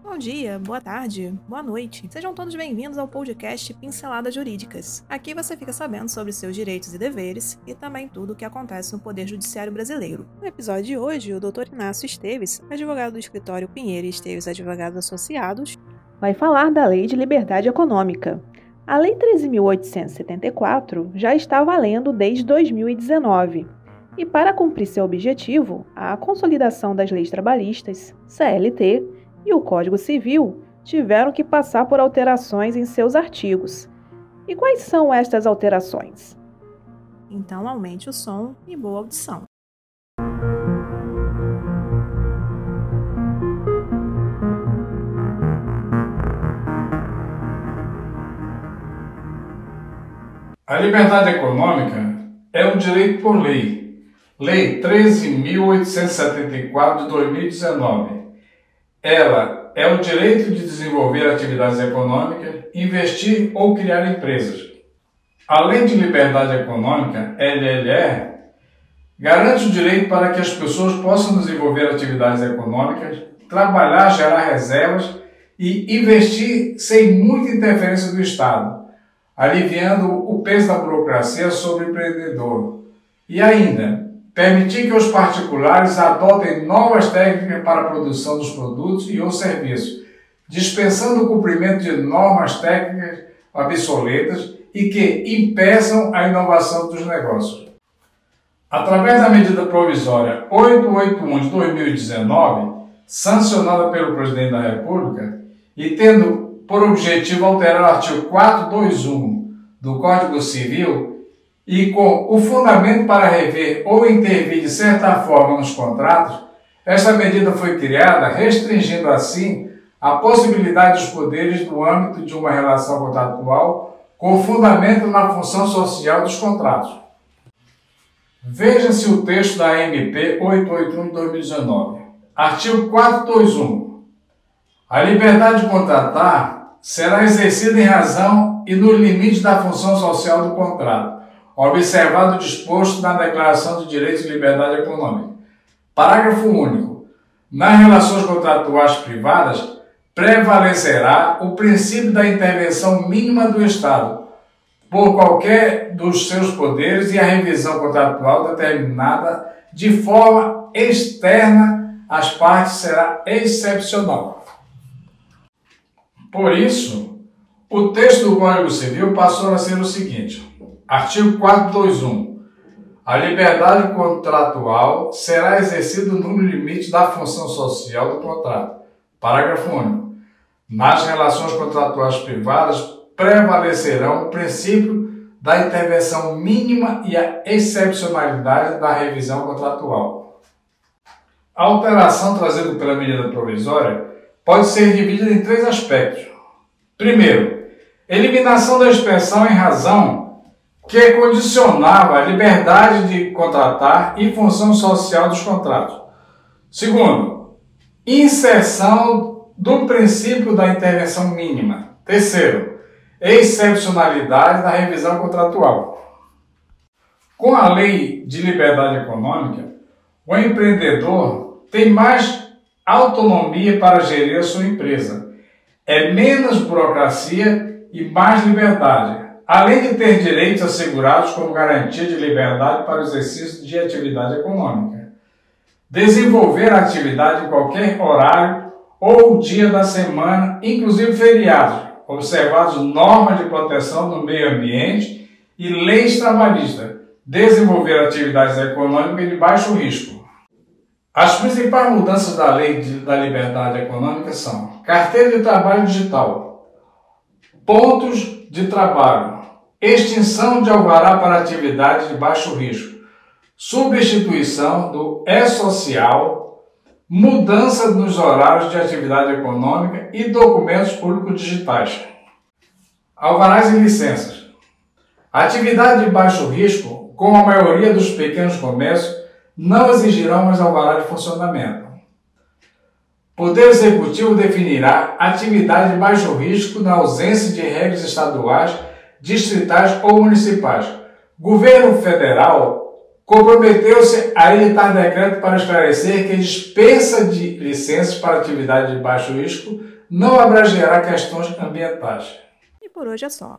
Bom dia, boa tarde, boa noite. Sejam todos bem-vindos ao podcast Pinceladas Jurídicas. Aqui você fica sabendo sobre seus direitos e deveres e também tudo o que acontece no Poder Judiciário Brasileiro. No episódio de hoje, o Dr. Inácio Esteves, advogado do escritório Pinheiro e Esteves Advogados Associados, vai falar da Lei de Liberdade Econômica. A Lei 13.874 já está valendo desde 2019. E para cumprir seu objetivo, a consolidação das leis trabalhistas, CLT, e o Código Civil tiveram que passar por alterações em seus artigos. E quais são estas alterações? Então aumente o som e boa audição. A liberdade econômica é um direito por lei. Lei 13.874 de 2019 ela é o direito de desenvolver atividades econômicas, investir ou criar empresas. Além de liberdade econômica, LLE garante o direito para que as pessoas possam desenvolver atividades econômicas, trabalhar, gerar reservas e investir sem muita interferência do Estado, aliviando o peso da burocracia sobre o empreendedor. E ainda, Permitir que os particulares adotem novas técnicas para a produção dos produtos e ou serviços, dispensando o cumprimento de normas técnicas obsoletas e que impeçam a inovação dos negócios. Através da medida provisória 881 de 2019, sancionada pelo Presidente da República, e tendo por objetivo alterar o artigo 421 do Código Civil, e com o fundamento para rever ou intervir de certa forma nos contratos, esta medida foi criada restringindo assim a possibilidade dos poderes no âmbito de uma relação contratual com fundamento na função social dos contratos. Veja-se o texto da MP 881 de 2019. Artigo 421. A liberdade de contratar será exercida em razão e nos limites da função social do contrato observado o disposto na Declaração de Direitos e Liberdade Econômica. Parágrafo único. Nas relações contratuais privadas, prevalecerá o princípio da intervenção mínima do Estado por qualquer dos seus poderes e a revisão contratual determinada de forma externa às partes será excepcional. Por isso, o texto do Código Civil passou a ser o seguinte: Artigo 421. A liberdade contratual será exercida no limite da função social do contrato. Parágrafo único. Nas relações contratuais privadas prevalecerão o princípio da intervenção mínima e a excepcionalidade da revisão contratual. A alteração trazida pela medida provisória pode ser dividida em três aspectos. Primeiro, eliminação da expressão em razão que condicionava a liberdade de contratar e função social dos contratos. Segundo, inserção do princípio da intervenção mínima. Terceiro, excepcionalidade da revisão contratual. Com a lei de liberdade econômica, o empreendedor tem mais autonomia para gerir a sua empresa. É menos burocracia e mais liberdade além de ter direitos assegurados como garantia de liberdade para o exercício de atividade econômica. Desenvolver a atividade em qualquer horário ou dia da semana, inclusive feriados, observados normas de proteção do meio ambiente e leis trabalhistas. Desenvolver atividades econômicas de baixo risco. As principais mudanças da Lei da Liberdade Econômica são carteira de trabalho digital, pontos de trabalho, extinção de alvará para atividades de baixo risco, substituição do E-Social, mudança nos horários de atividade econômica e documentos públicos digitais. Alvarás e licenças. Atividade de baixo risco, como a maioria dos pequenos comércios, não exigirão mais alvará de funcionamento. Poder Executivo definirá atividade de baixo risco na ausência de regras estaduais distritais ou municipais. Governo federal comprometeu-se a editar decreto para esclarecer que dispensa de licenças para atividade de baixo risco não abrangerá questões ambientais. E por hoje é só.